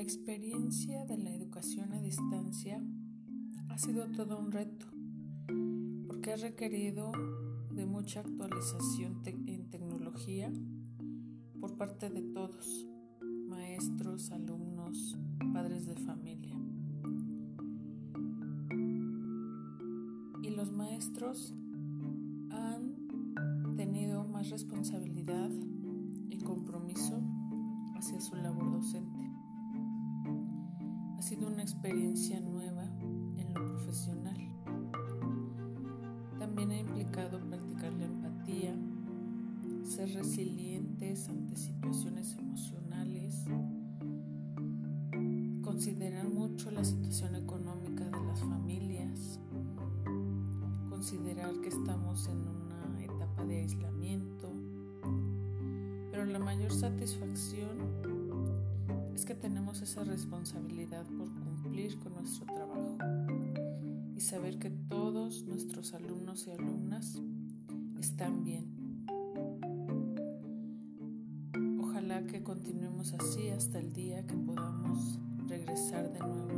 experiencia de la educación a distancia ha sido todo un reto, porque ha requerido de mucha actualización en tecnología por parte de todos, maestros, alumnos, padres de familia. Y los maestros han tenido más responsabilidad y compromiso hacia su labor docente. Sido una experiencia nueva en lo profesional. También ha implicado practicar la empatía, ser resilientes ante situaciones emocionales, considerar mucho la situación económica de las familias, considerar que estamos en una etapa de aislamiento, pero la mayor satisfacción es que tenemos esa responsabilidad por cumplir con nuestro trabajo y saber que todos nuestros alumnos y alumnas están bien. Ojalá que continuemos así hasta el día que podamos regresar de nuevo